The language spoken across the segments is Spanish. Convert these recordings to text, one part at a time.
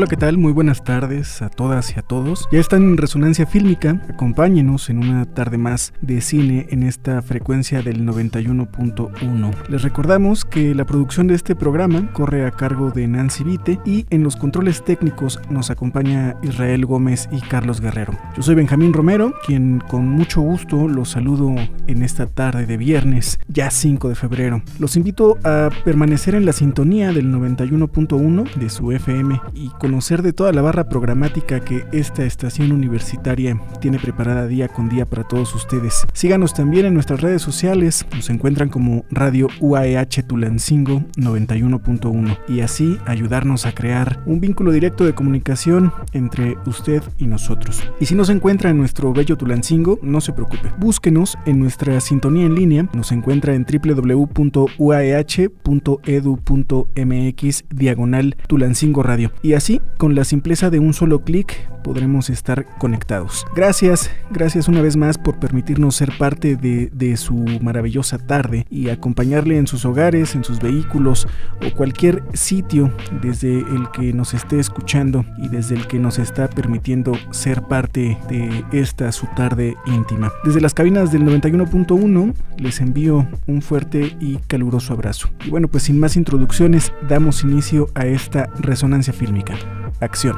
Hola, ¿qué tal? Muy buenas tardes a todas y a todos. Ya están en Resonancia Fílmica. Acompáñenos en una tarde más de cine en esta frecuencia del 91.1. Les recordamos que la producción de este programa corre a cargo de Nancy Vite y en los controles técnicos nos acompaña Israel Gómez y Carlos Guerrero. Yo soy Benjamín Romero, quien con mucho gusto los saludo en esta tarde de viernes, ya 5 de febrero. Los invito a permanecer en la sintonía del 91.1 de su FM y conocer de toda la barra programática que esta estación universitaria tiene preparada día con día para todos ustedes. Síganos también en nuestras redes sociales, nos encuentran como Radio UAEH Tulancingo 91.1 y así ayudarnos a crear un vínculo directo de comunicación entre usted y nosotros. Y si no se encuentra en nuestro bello Tulancingo, no se preocupe, búsquenos en nuestra sintonía en línea, nos encuentra en www.uaeh.edu.mx diagonal Tulancingo Radio. Y así con la simpleza de un solo clic, podremos estar conectados. Gracias, gracias una vez más por permitirnos ser parte de, de, su maravillosa tarde y acompañarle en sus hogares, en sus vehículos o cualquier sitio desde el que nos esté escuchando y desde el que nos está permitiendo ser parte de esta su tarde íntima. Desde las cabinas del 91.1 les envío un fuerte y caluroso abrazo. Y bueno, pues sin más introducciones, damos inicio a esta resonancia fílmica. Acción.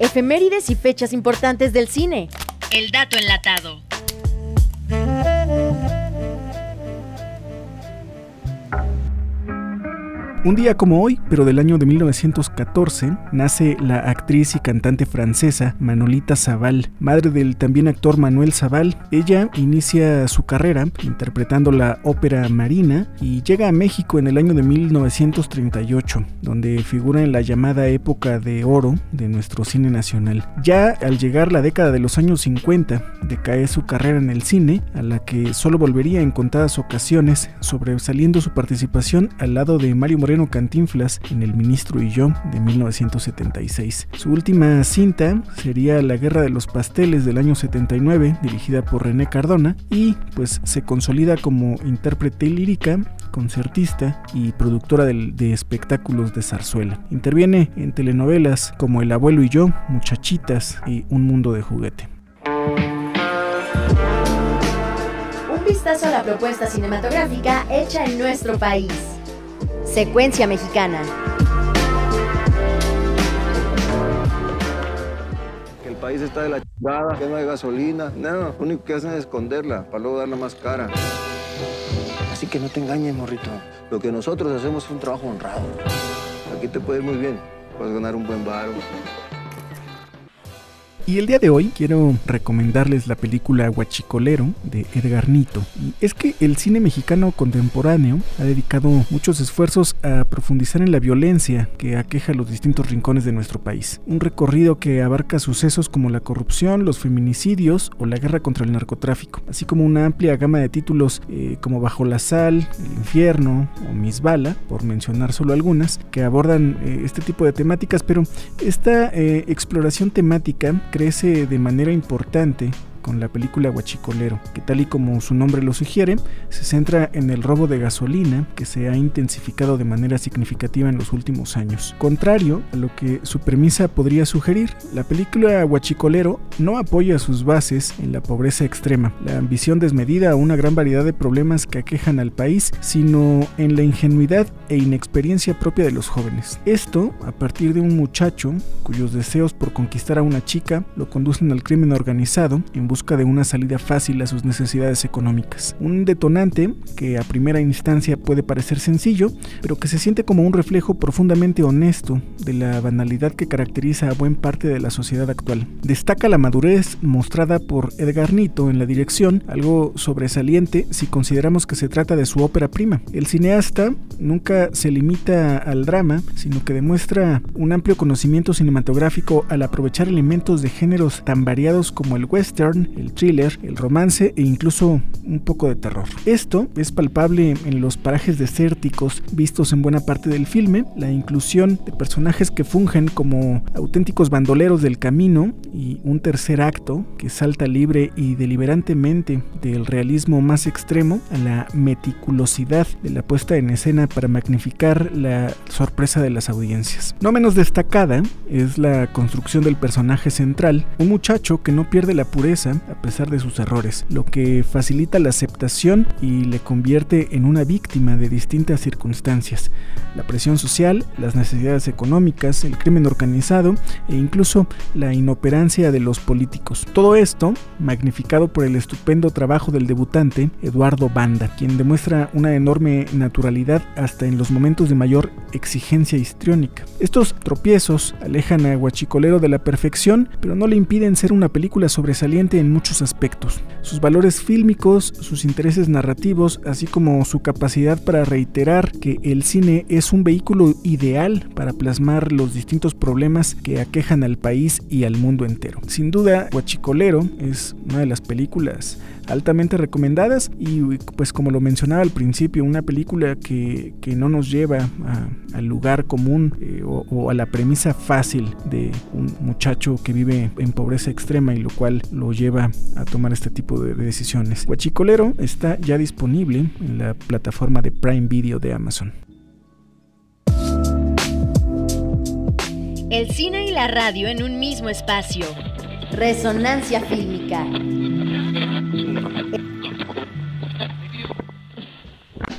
Efemérides y fechas importantes del cine. El dato enlatado. Un día como hoy, pero del año de 1914, nace la actriz y cantante francesa Manolita Zabal, madre del también actor Manuel Zabal. Ella inicia su carrera interpretando la ópera Marina y llega a México en el año de 1938, donde figura en la llamada época de oro de nuestro cine nacional. Ya al llegar la década de los años 50, decae su carrera en el cine, a la que solo volvería en contadas ocasiones, sobresaliendo su participación al lado de Mario Moreno Cantinflas en El Ministro y yo de 1976. Su última cinta sería La Guerra de los Pasteles del año 79, dirigida por René Cardona, y pues se consolida como intérprete lírica, concertista y productora de, de espectáculos de zarzuela. Interviene en telenovelas como El abuelo y yo, Muchachitas y Un mundo de juguete. Un vistazo a la propuesta cinematográfica hecha en nuestro país. Secuencia mexicana. Que el país está de la chingada, que no hay gasolina. No, lo único que hacen es esconderla para luego darla más cara. Así que no te engañes, morrito. Lo que nosotros hacemos es un trabajo honrado. Aquí te puede ir muy bien. Puedes ganar un buen varo. Y el día de hoy quiero recomendarles la película Huachicolero de Edgar Nito. Es que el cine mexicano contemporáneo ha dedicado muchos esfuerzos a profundizar en la violencia que aqueja los distintos rincones de nuestro país. Un recorrido que abarca sucesos como la corrupción, los feminicidios o la guerra contra el narcotráfico, así como una amplia gama de títulos eh, como Bajo la Sal, El Infierno o Miss Bala, por mencionar solo algunas, que abordan eh, este tipo de temáticas, pero esta eh, exploración temática de manera importante con la película Huachicolero, que tal y como su nombre lo sugiere, se centra en el robo de gasolina que se ha intensificado de manera significativa en los últimos años. Contrario a lo que su premisa podría sugerir, la película Huachicolero no apoya sus bases en la pobreza extrema, la ambición desmedida o una gran variedad de problemas que aquejan al país, sino en la ingenuidad e inexperiencia propia de los jóvenes. Esto a partir de un muchacho cuyos deseos por conquistar a una chica lo conducen al crimen organizado en busca de una salida fácil a sus necesidades económicas. Un detonante que a primera instancia puede parecer sencillo, pero que se siente como un reflejo profundamente honesto de la banalidad que caracteriza a buen parte de la sociedad actual. Destaca la madurez mostrada por Edgar Nito en la dirección, algo sobresaliente si consideramos que se trata de su ópera prima. El cineasta nunca se limita al drama, sino que demuestra un amplio conocimiento cinematográfico al aprovechar elementos de géneros tan variados como el western, el thriller, el romance e incluso un poco de terror. Esto es palpable en los parajes desérticos vistos en buena parte del filme, la inclusión de personajes que fungen como auténticos bandoleros del camino y un tercer acto que salta libre y deliberantemente del realismo más extremo a la meticulosidad de la puesta en escena para magnificar la sorpresa de las audiencias. No menos destacada es la construcción del personaje central, un muchacho que no pierde la pureza a pesar de sus errores, lo que facilita la aceptación y le convierte en una víctima de distintas circunstancias, la presión social, las necesidades económicas, el crimen organizado e incluso la inoperancia de los políticos. Todo esto magnificado por el estupendo trabajo del debutante Eduardo Banda, quien demuestra una enorme naturalidad hasta en los momentos de mayor exigencia histriónica. Estos tropiezos alejan a Guachicolero de la perfección, pero no le impiden ser una película sobresaliente en muchos aspectos. Sus valores fílmicos, sus intereses narrativos, así como su capacidad para reiterar que el cine es un vehículo ideal para plasmar los distintos problemas que aquejan al país y al mundo entero. Sin duda, Guachicolero es una de las películas altamente recomendadas y pues como lo mencionaba al principio, una película que, no nos lleva al lugar común eh, o, a la premisa fácil de un muchacho que vive en pobreza extrema y lo cual lo lleva a tomar este tipo de decisiones. Huachicolero está ya disponible en la plataforma de Prime Video de Amazon. El cine y la radio en un mismo espacio. Resonancia fílmica.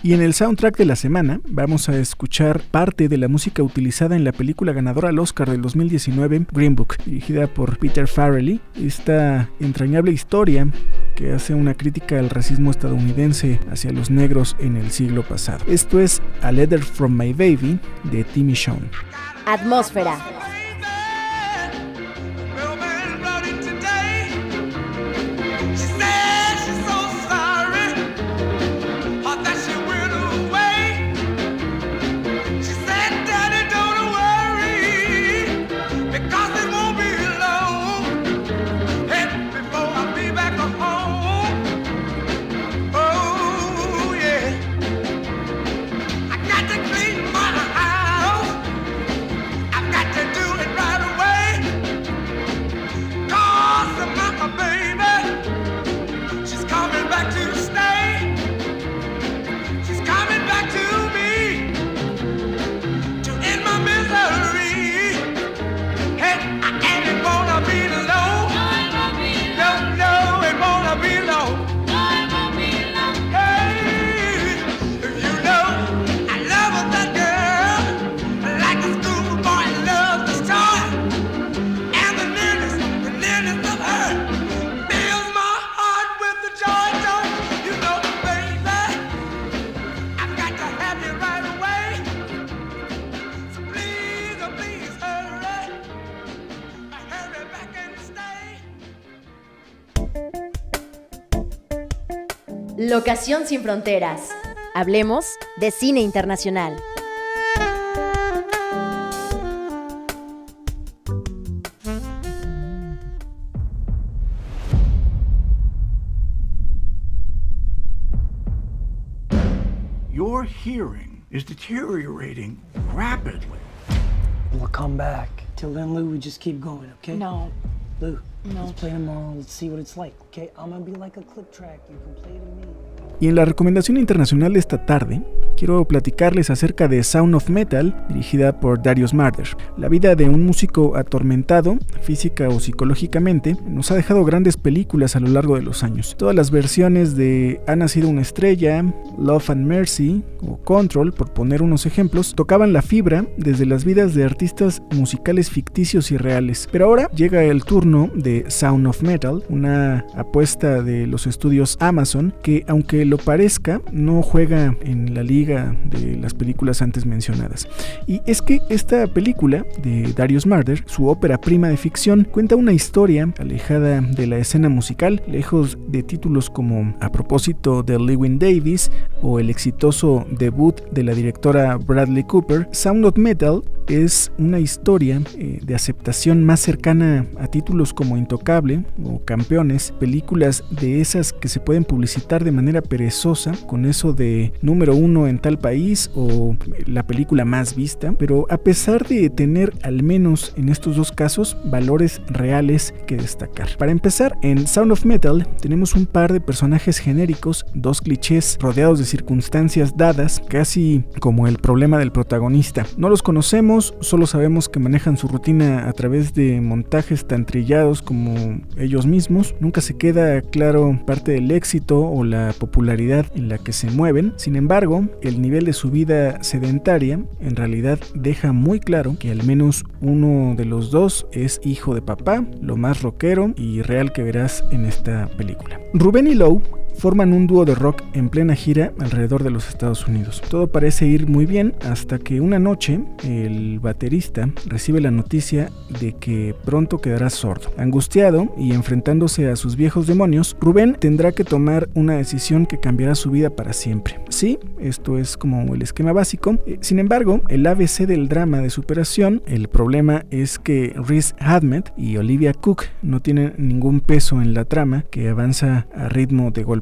Y en el soundtrack de la semana vamos a escuchar parte de la música utilizada en la película ganadora al Oscar del 2019, Green Book, dirigida por Peter Farrelly. Esta entrañable historia que hace una crítica al racismo estadounidense hacia los negros en el siglo pasado. Esto es A Letter from My Baby de Timmy Shawn. Atmósfera. Locación sin fronteras. Hablemos de cine internacional. Your hearing is deteriorating rapidly. We'll come back. Till then, Lou, we just keep going, okay? No. Lou, no. let's play tomorrow. Let's see what it's like, okay? I'm gonna be like a click track. You can play to me. Y en la recomendación internacional de esta tarde, quiero platicarles acerca de Sound of Metal, dirigida por Darius Marder. La vida de un músico atormentado, física o psicológicamente, nos ha dejado grandes películas a lo largo de los años. Todas las versiones de Ha nacido una estrella, Love and Mercy o Control, por poner unos ejemplos, tocaban la fibra desde las vidas de artistas musicales ficticios y reales. Pero ahora llega el turno de Sound of Metal, una apuesta de los estudios Amazon que aunque lo parezca, no juega en la liga de las películas antes mencionadas. Y es que esta película de Darius Marder, su ópera prima de ficción, cuenta una historia alejada de la escena musical, lejos de títulos como A propósito de Lewin Davis o el exitoso debut de la directora Bradley Cooper, Sound of Metal es una historia eh, de aceptación más cercana a títulos como Intocable o Campeones, películas de esas que se pueden publicitar de manera perezosa, con eso de número uno en tal país o la película más vista, pero a pesar de tener al menos en estos dos casos valores reales que destacar. Para empezar, en Sound of Metal tenemos un par de personajes genéricos, dos clichés rodeados de circunstancias dadas, casi como el problema del protagonista. No los conocemos, solo sabemos que manejan su rutina a través de montajes tan trillados como ellos mismos. Nunca se queda claro parte del éxito o la popularidad en la que se mueven. Sin embargo, el nivel de su vida sedentaria en realidad deja muy claro que al menos uno de los dos es hijo de papá, lo más rockero y real que verás en esta película. Rubén y Lowe forman un dúo de rock en plena gira alrededor de los Estados Unidos. Todo parece ir muy bien hasta que una noche el baterista recibe la noticia de que pronto quedará sordo. Angustiado y enfrentándose a sus viejos demonios, Rubén tendrá que tomar una decisión que cambiará su vida para siempre. Sí, esto es como el esquema básico. Eh, sin embargo, el ABC del drama de superación, el problema es que Rhys Ahmed y Olivia Cook no tienen ningún peso en la trama que avanza a ritmo de golpe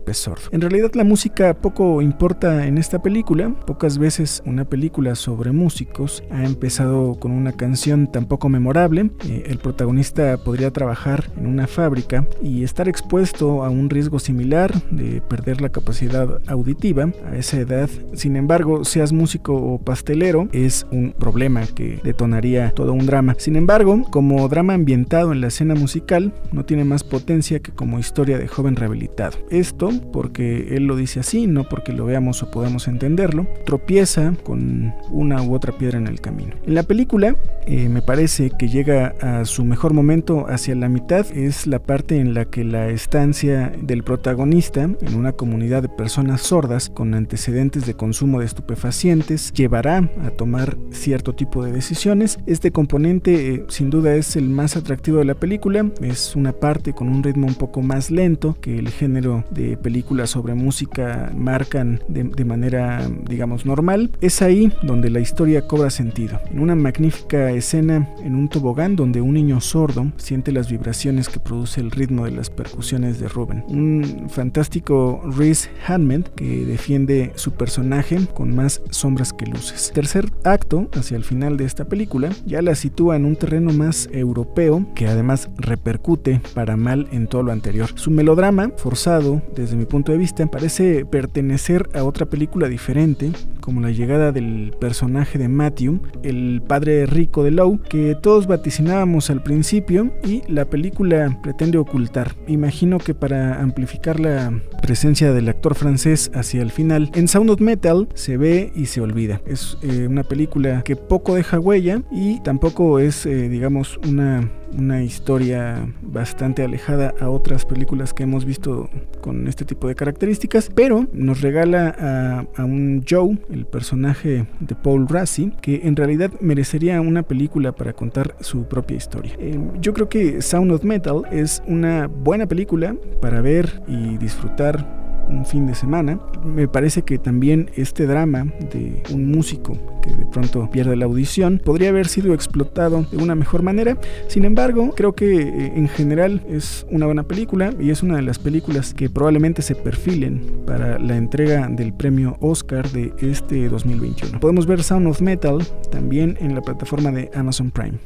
en realidad la música poco importa en esta película, pocas veces una película sobre músicos ha empezado con una canción tan poco memorable, eh, el protagonista podría trabajar en una fábrica y estar expuesto a un riesgo similar de perder la capacidad auditiva a esa edad, sin embargo seas músico o pastelero es un problema que detonaría todo un drama. Sin embargo, como drama ambientado en la escena musical, no tiene más potencia que como historia de joven rehabilitado. Esto porque él lo dice así, no porque lo veamos o podamos entenderlo, tropieza con una u otra piedra en el camino. En la película eh, me parece que llega a su mejor momento hacia la mitad, es la parte en la que la estancia del protagonista en una comunidad de personas sordas con antecedentes de consumo de estupefacientes llevará a tomar cierto tipo de decisiones. Este componente eh, sin duda es el más atractivo de la película, es una parte con un ritmo un poco más lento que el género de películas sobre música marcan de, manera, digamos, normal, es ahí donde la historia cobra sentido. En una magnífica escena en un tobogán donde un niño sordo siente las vibraciones que produce el ritmo de las percusiones de Ruben. Un fantástico Rhys Hammond que defiende su personaje con más sombras que luces. Tercer acto, hacia el final de esta película, ya la sitúa en un terreno más europeo que además repercute para mal en todo lo anterior. Su melodrama, forzado desde desde mi punto de vista, parece pertenecer a otra película diferente, como la llegada del personaje de Matthew, el padre rico de Lowe, que todos vaticinábamos al principio y la película pretende ocultar. Imagino que para amplificar la presencia del actor francés hacia el final, en Sound of Metal se ve y se olvida. Es eh, una película que poco deja huella y tampoco es, eh, digamos, una una historia bastante alejada a otras películas que hemos visto con este tipo de características, pero nos regala a, un Joe, el personaje de Paul Rassi, que en realidad merecería una película para contar su propia historia. Eh, yo creo que Sound of Metal es una buena película para ver y disfrutar un fin de semana. Me parece que también este drama de un músico que de pronto pierde la audición podría haber sido explotado de una mejor manera. Sin embargo, creo que eh, en general es una buena película y es una de las películas que probablemente se perfilen para la entrega del premio Oscar de este 2021. Podemos ver Sound of Metal también en la plataforma de Amazon Prime.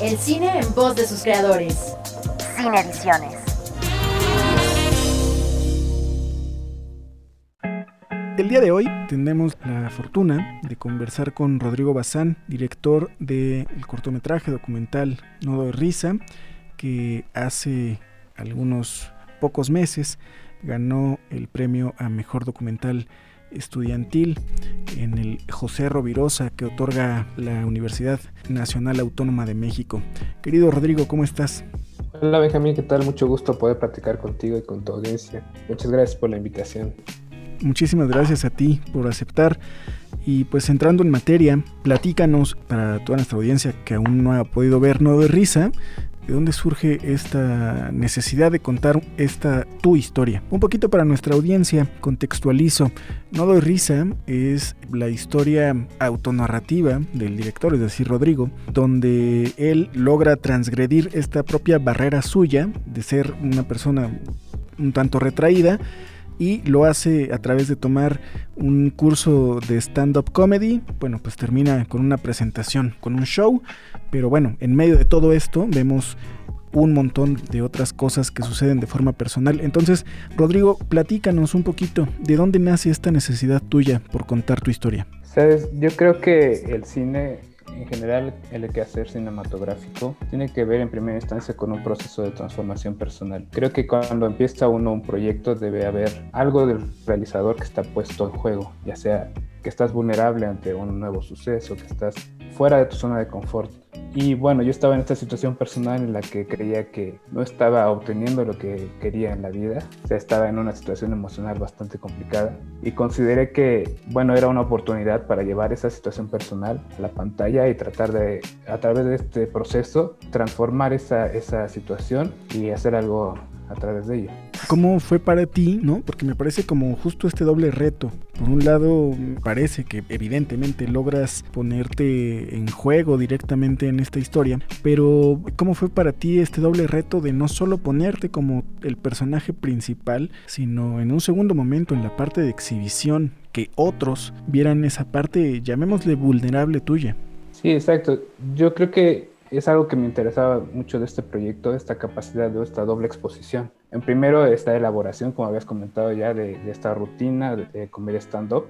El cine en voz de sus creadores. Cine Ediciones. El día de hoy tenemos la fortuna de conversar con Rodrigo Bazán, director del cortometraje documental Nodo de Risa, que hace algunos pocos meses ganó el premio a mejor documental estudiantil en el José Rovirosa que otorga la Universidad Nacional Autónoma de México. Querido Rodrigo, ¿cómo estás? Hola Benjamín, ¿qué tal? Mucho gusto poder platicar contigo y con tu audiencia. Muchas gracias por la invitación. Muchísimas gracias a ti por aceptar. Y pues entrando en materia, platícanos para toda nuestra audiencia que aún no ha podido ver No de Risa, ¿de dónde surge esta necesidad de contar esta tu historia? Un poquito para nuestra audiencia, contextualizo. No doy risa es la historia autonarrativa del director, es decir, Rodrigo, donde él logra transgredir esta propia barrera suya de ser una persona un tanto retraída y lo hace a través de tomar un curso de stand-up comedy. Bueno, pues termina con una presentación, con un show, pero bueno, en medio de todo esto vemos un montón de otras cosas que suceden de forma personal. Entonces, Rodrigo, platícanos un poquito de dónde nace esta necesidad tuya por contar tu historia. Sabes, yo creo que el cine en general el quehacer cinematográfico tiene que ver en primera instancia con un proceso de transformación personal. Creo que cuando empieza uno un proyecto debe haber algo del realizador que está puesto en juego, ya sea que estás vulnerable ante un nuevo suceso, que estás fuera de tu zona de confort. Y bueno, yo estaba en esta situación personal en la que creía que no estaba obteniendo lo que quería en la vida, o sea, estaba en una situación emocional bastante complicada y consideré que, bueno, era una oportunidad para llevar esa situación personal a la pantalla y tratar de, a través de este proceso, transformar esa, esa situación y hacer algo a través de ello. ¿Cómo fue para ti, no? Porque me parece como justo este doble reto. Por un lado, parece que evidentemente logras ponerte en juego directamente en esta historia, pero ¿cómo fue para ti este doble reto de no solo ponerte como el personaje principal, sino en un segundo momento en la parte de exhibición, que otros vieran esa parte, llamémosle vulnerable tuya? Sí, exacto. Yo creo que es algo que me interesaba mucho de este proyecto, esta capacidad de esta doble exposición. En primero, esta elaboración, como habías comentado ya, de, esta rutina de, de comedia stand-up,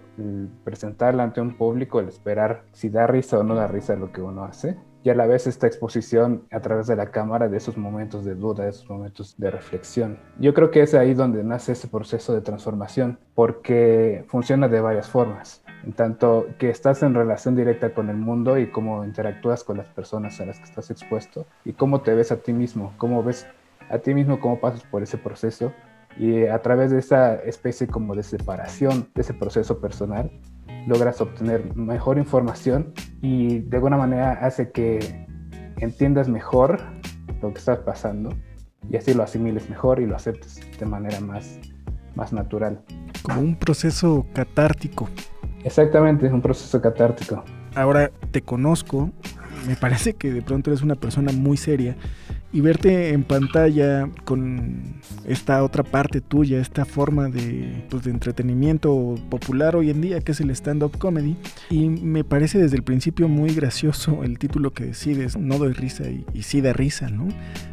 presentarla ante un público, el esperar si da risa o no da risa lo que uno hace, y a la vez esta exposición a través de la cámara de esos momentos de duda, de esos momentos de reflexión. Yo creo que es ahí donde nace ese proceso de transformación, porque funciona de varias formas en tanto que estás en relación directa con el mundo y cómo interactúas con las personas a las que estás expuesto y cómo te ves a ti mismo, cómo ves a ti mismo, cómo pasas por ese proceso y a través de esa especie como de separación de ese proceso personal logras obtener mejor información y de alguna manera hace que entiendas mejor lo que estás pasando y así lo asimiles mejor y lo aceptes de manera más, más natural. Como un proceso catártico. Exactamente, es un proceso catártico. Ahora te conozco, me parece que de pronto eres una persona muy seria y verte en pantalla con esta otra parte tuya, esta forma de, pues, de entretenimiento popular hoy en día que es el stand-up comedy. Y me parece desde el principio muy gracioso el título que decides, no doy risa y, y sí da risa, ¿no?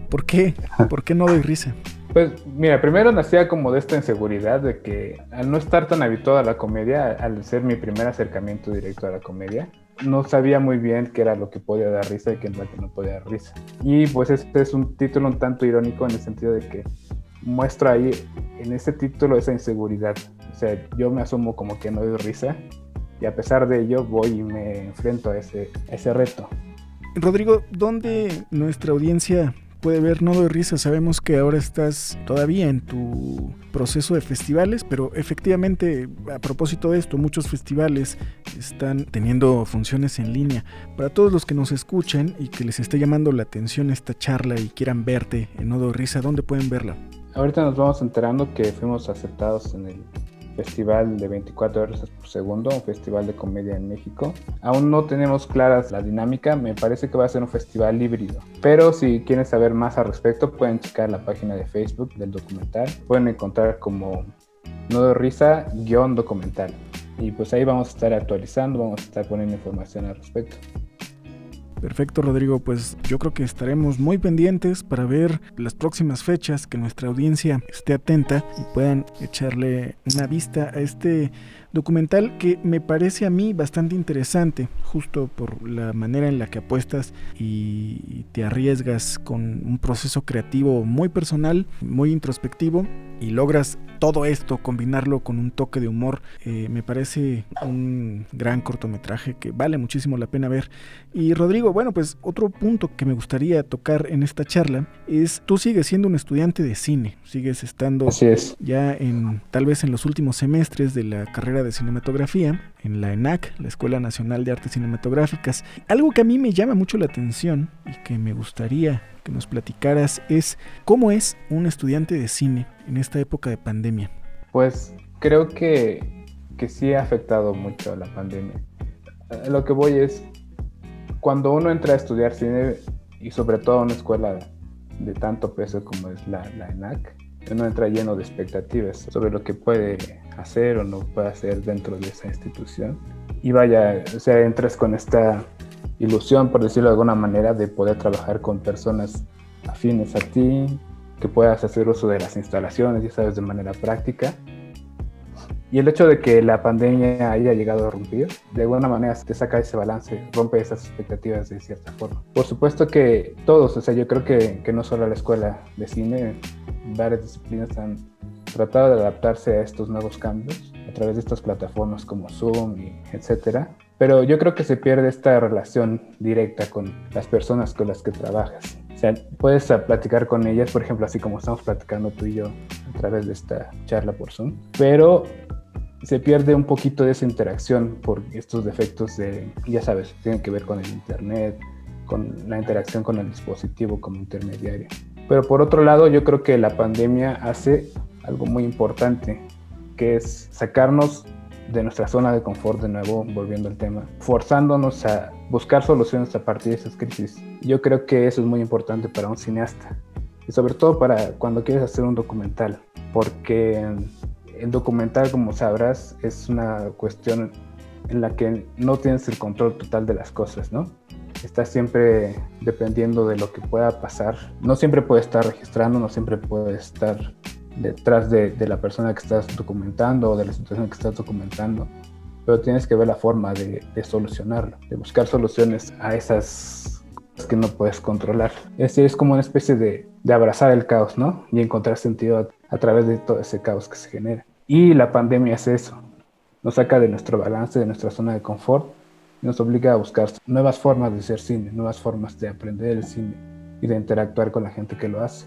¿Por qué? ¿Por qué no doy risa? Pues mira, primero nacía como de esta inseguridad de que al no estar tan habituado a la comedia, al ser mi primer acercamiento directo a la comedia, no sabía muy bien qué era lo que podía dar risa y qué era lo que no podía dar risa. Y pues este es un título un tanto irónico en el sentido de que muestra ahí en ese título esa inseguridad. O sea, yo me asumo como que no doy risa y a pesar de ello voy y me enfrento a ese, a ese reto. Rodrigo, ¿dónde nuestra audiencia puede ver No doy risa. Sabemos que ahora estás todavía en tu proceso de festivales, pero efectivamente, a propósito de esto, muchos festivales están teniendo funciones en línea. Para todos los que nos escuchen y que les esté llamando la atención esta charla y quieran verte en No doy risa, ¿dónde pueden verla? Ahorita nos vamos enterando que fuimos aceptados en el festival de 24 horas por segundo, un festival de comedia en México. Aún no tenemos claras la dinámica, me parece que va a ser un festival híbrido. Pero si quieren saber más al respecto, pueden checar la página de Facebook del documental. Pueden encontrar como Nodo Risa guion documental. Y pues ahí vamos a estar actualizando, vamos a estar poniendo información al respecto. Perfecto, Rodrigo. Pues yo creo que estaremos muy pendientes para ver las próximas fechas, que nuestra audiencia esté atenta y puedan echarle una vista a este documental que me parece a mí bastante interesante, justo por la manera en la que apuestas y te arriesgas con un proceso creativo muy personal, muy introspectivo y logras todo esto, combinarlo con un toque de humor, eh, me parece un gran cortometraje que vale muchísimo la pena ver. Y Rodrigo, bueno, pues otro punto que me gustaría tocar en esta charla es, tú sigues siendo un estudiante de cine, sigues estando ya en tal vez en los últimos semestres de la carrera de cinematografía en la ENAC, la Escuela Nacional de Artes Cinematográficas. Algo que a mí me llama mucho la atención y que me gustaría que nos platicaras es cómo es un estudiante de cine en esta época de pandemia. Pues creo que, que sí ha afectado mucho a la pandemia. Lo que voy es, cuando uno entra a estudiar cine y sobre todo en una escuela de tanto peso como es la, la ENAC, uno entra lleno de expectativas sobre lo que puede hacer o no puede hacer dentro de esa institución. Y vaya, o sea, entras con esta ilusión, por decirlo de alguna manera, de poder trabajar con personas afines a ti, que puedas hacer uso de las instalaciones, ya sabes, de manera práctica. Y el hecho de que la pandemia haya llegado a romper, de alguna manera te saca ese balance, rompe esas expectativas de cierta forma. Por supuesto que todos, o sea, yo creo que, que no solo la escuela de cine, varias disciplinas han tratado de adaptarse a estos nuevos cambios a través de estas plataformas como Zoom y etcétera. Pero yo creo que se pierde esta relación directa con las personas con las que trabajas. O sea, puedes platicar con ellas, por ejemplo, así como estamos platicando tú y yo a través de esta charla por Zoom, pero se pierde un poquito de esa interacción por estos defectos de, ya sabes, tienen que ver con el Internet, con la interacción con el dispositivo como intermediario. Pero por otro lado, yo creo que la pandemia hace algo muy importante, que es sacarnos de nuestra zona de confort de nuevo, volviendo al tema, forzándonos a buscar soluciones a partir de esas crisis. Yo creo que eso es muy importante para un cineasta y sobre todo para cuando quieres hacer un documental, porque el documental, como sabrás, es una cuestión en la que no tienes el control total de las cosas, ¿no? Estás siempre dependiendo de lo que pueda pasar. No siempre puedes estar registrando, no siempre puedes estar detrás de, la persona que estás documentando o de la situación que estás documentando, pero tienes que ver la forma de, solucionarlo, de buscar soluciones a esas que no puedes controlar. Es es como una especie de, abrazar el caos, ¿no? Y encontrar sentido a, través de todo ese caos que se genera. Y la pandemia es eso, nos saca de nuestro balance, de nuestra zona de confort, y nos obliga a buscar nuevas formas de hacer cine, nuevas formas de aprender el cine y de interactuar con la gente que lo hace.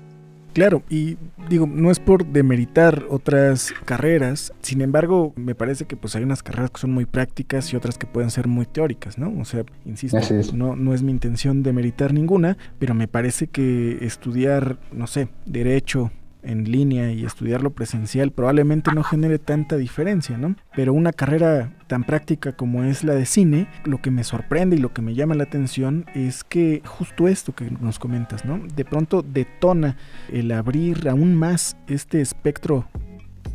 Claro, y digo, no es por demeritar otras carreras, sin embargo, me parece que pues hay unas carreras que son muy prácticas y otras que pueden ser muy teóricas, ¿no? O sea, insisto, no, no es mi intención demeritar ninguna, pero me parece que estudiar, no sé, derecho, en línea y estudiarlo presencial probablemente no genere tanta diferencia, ¿no? Pero una carrera tan práctica como es la de cine, lo que me sorprende y lo que me llama la atención es que justo esto que nos comentas, ¿no? De pronto detona el abrir aún más este espectro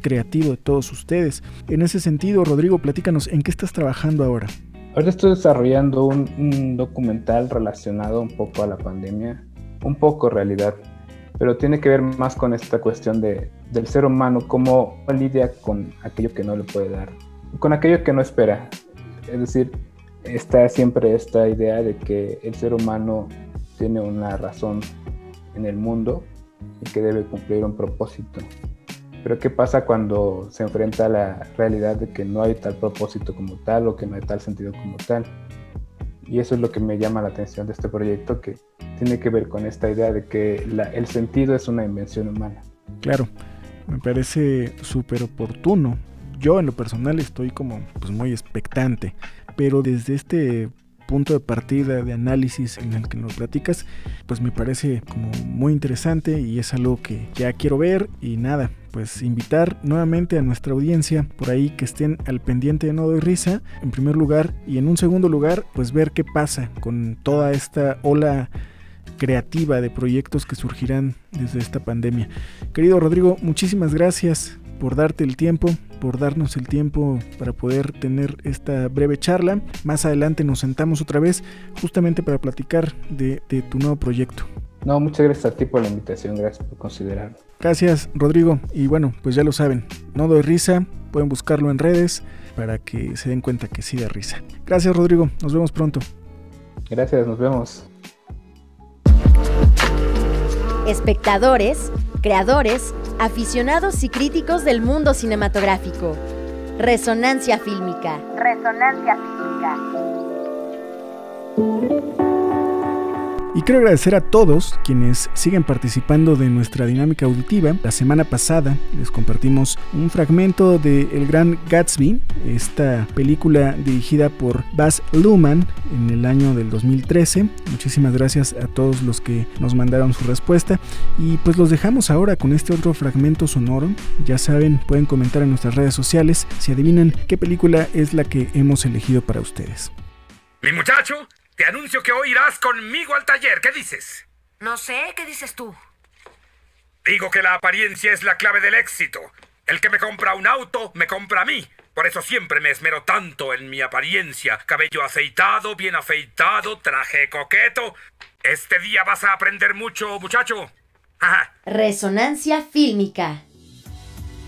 creativo de todos ustedes. En ese sentido, Rodrigo, platícanos, ¿en qué estás trabajando ahora? Ahora estoy desarrollando un, un documental relacionado un poco a la pandemia, un poco realidad, pero tiene que ver más con esta cuestión de, del ser humano, cómo lidia con aquello que no le puede dar, con aquello que no espera. Es decir, está siempre esta idea de que el ser humano tiene una razón en el mundo y que debe cumplir un propósito. Pero ¿qué pasa cuando se enfrenta a la realidad de que no hay tal propósito como tal o que no hay tal sentido como tal? Y eso es lo que me llama la atención de este proyecto, que tiene que ver con esta idea de que el sentido es una invención humana. Claro, me parece súper oportuno. Yo en lo personal estoy como pues muy expectante, pero desde este punto de partida de análisis en el que nos platicas, pues me parece como muy interesante y es algo que ya quiero ver y nada, pues invitar nuevamente a nuestra audiencia por ahí que estén al pendiente de No Doy Risa, en primer lugar, y en un segundo lugar, pues ver qué pasa con toda esta ola creativa de proyectos que surgirán desde esta pandemia. Querido Rodrigo, muchísimas gracias por darte el tiempo, por darnos el tiempo para poder tener esta breve charla. Más adelante nos sentamos otra vez justamente para platicar de, tu nuevo proyecto. No, muchas gracias a ti por la invitación, gracias por considerarlo. Gracias, Rodrigo. Y bueno, pues ya lo saben, no doy risa, pueden buscarlo en redes. para que se den cuenta que sí da risa. Gracias Rodrigo, nos vemos pronto. Gracias, nos vemos. Espectadores, creadores, aficionados y críticos del mundo cinematográfico. Resonancia fílmica. Resonancia fílmica. Y quiero agradecer a todos quienes siguen participando de nuestra dinámica auditiva. La semana pasada les compartimos un fragmento de El Gran Gatsby, esta película dirigida por Baz Luhrmann en el año del 2013. Muchísimas gracias a todos los que nos mandaron su respuesta. Y pues los dejamos ahora con este otro fragmento sonoro. Ya saben, pueden comentar en nuestras redes sociales si adivinan qué película es la que hemos elegido para ustedes. Mi muchacho, te anuncio que hoy irás conmigo al taller. ¿Qué dices? No sé, ¿qué dices tú? Digo que la apariencia es la clave del éxito. El que me compra un auto, me compra a mí. Por eso siempre me esmero tanto en mi apariencia. Cabello aceitado, bien afeitado, traje coqueto. Este día vas a aprender mucho, muchacho. Resonancia fílmica.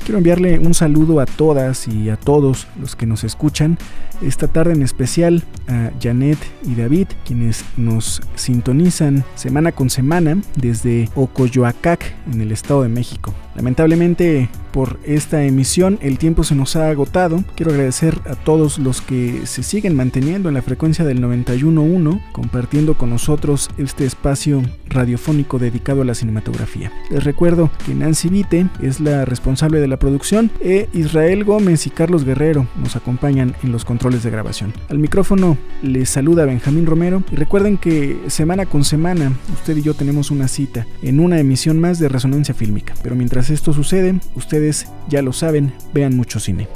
Quiero enviarle un saludo a todas y a todos los que nos escuchan esta tarde en especial a Janet y David, quienes nos sintonizan semana con semana desde Ocoyoacac, en el Estado de México. Lamentablemente por esta emisión el tiempo se nos ha agotado. Quiero agradecer a todos los que se siguen manteniendo en la frecuencia del 91.1, compartiendo con nosotros este espacio radiofónico dedicado a la cinematografía. Les recuerdo que Nancy Vite es la responsable de la producción e Israel Gómez y Carlos Guerrero nos acompañan en los controles de grabación. Al micrófono les saluda Benjamín Romero y recuerden que semana con semana usted y yo tenemos una cita en una emisión más de Resonancia Fílmica. Pero mientras esto sucede, ustedes ya lo saben, vean mucho cine.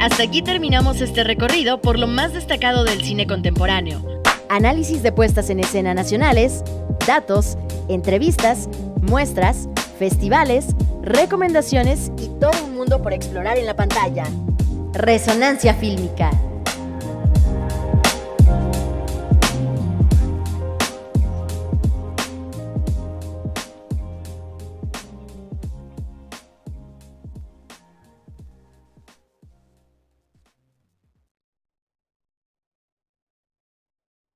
Hasta aquí terminamos este recorrido por lo más destacado del cine contemporáneo. Análisis de puestas en escena nacionales, datos, entrevistas, muestras, festivales, recomendaciones y todo un mundo por explorar en la pantalla. Resonancia fílmica.